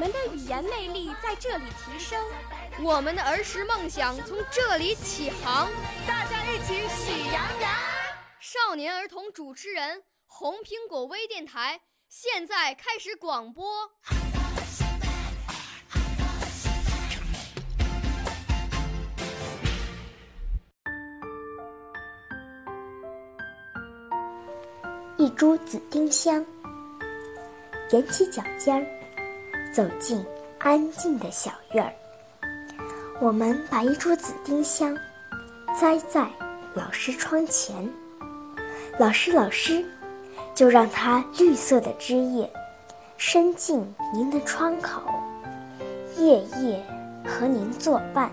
我们的语言魅力在这里提升，我们的儿时梦想从这里起航。大家一起喜羊羊。少年儿童主持人，红苹果微电台。现在开始广播。一株紫丁香，踮起脚尖儿，走进安静的小院儿。我们把一株紫丁香栽在老师窗前。老师，老师。就让它绿色的枝叶伸进您的窗口，夜夜和您作伴。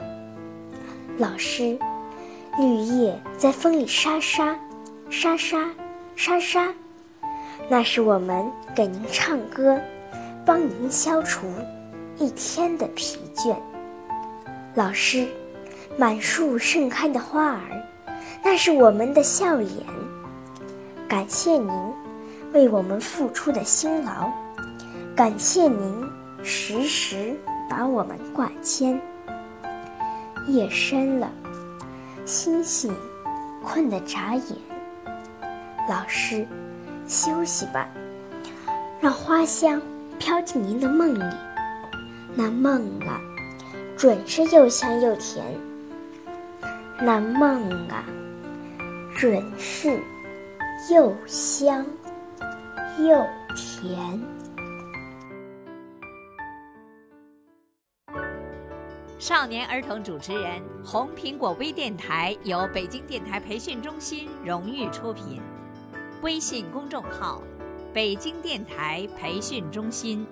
老师，绿叶在风里沙沙沙沙沙沙，那是我们给您唱歌，帮您消除一天的疲倦。老师，满树盛开的花儿，那是我们的笑脸。感谢您。为我们付出的辛劳，感谢您时时把我们挂牵。夜深了，星星困得眨眼。老师，休息吧，让花香飘进您的梦里。那梦啊，准是又香又甜。那梦啊，准是又香。又甜。少年儿童主持人，红苹果微电台由北京电台培训中心荣誉出品，微信公众号：北京电台培训中心。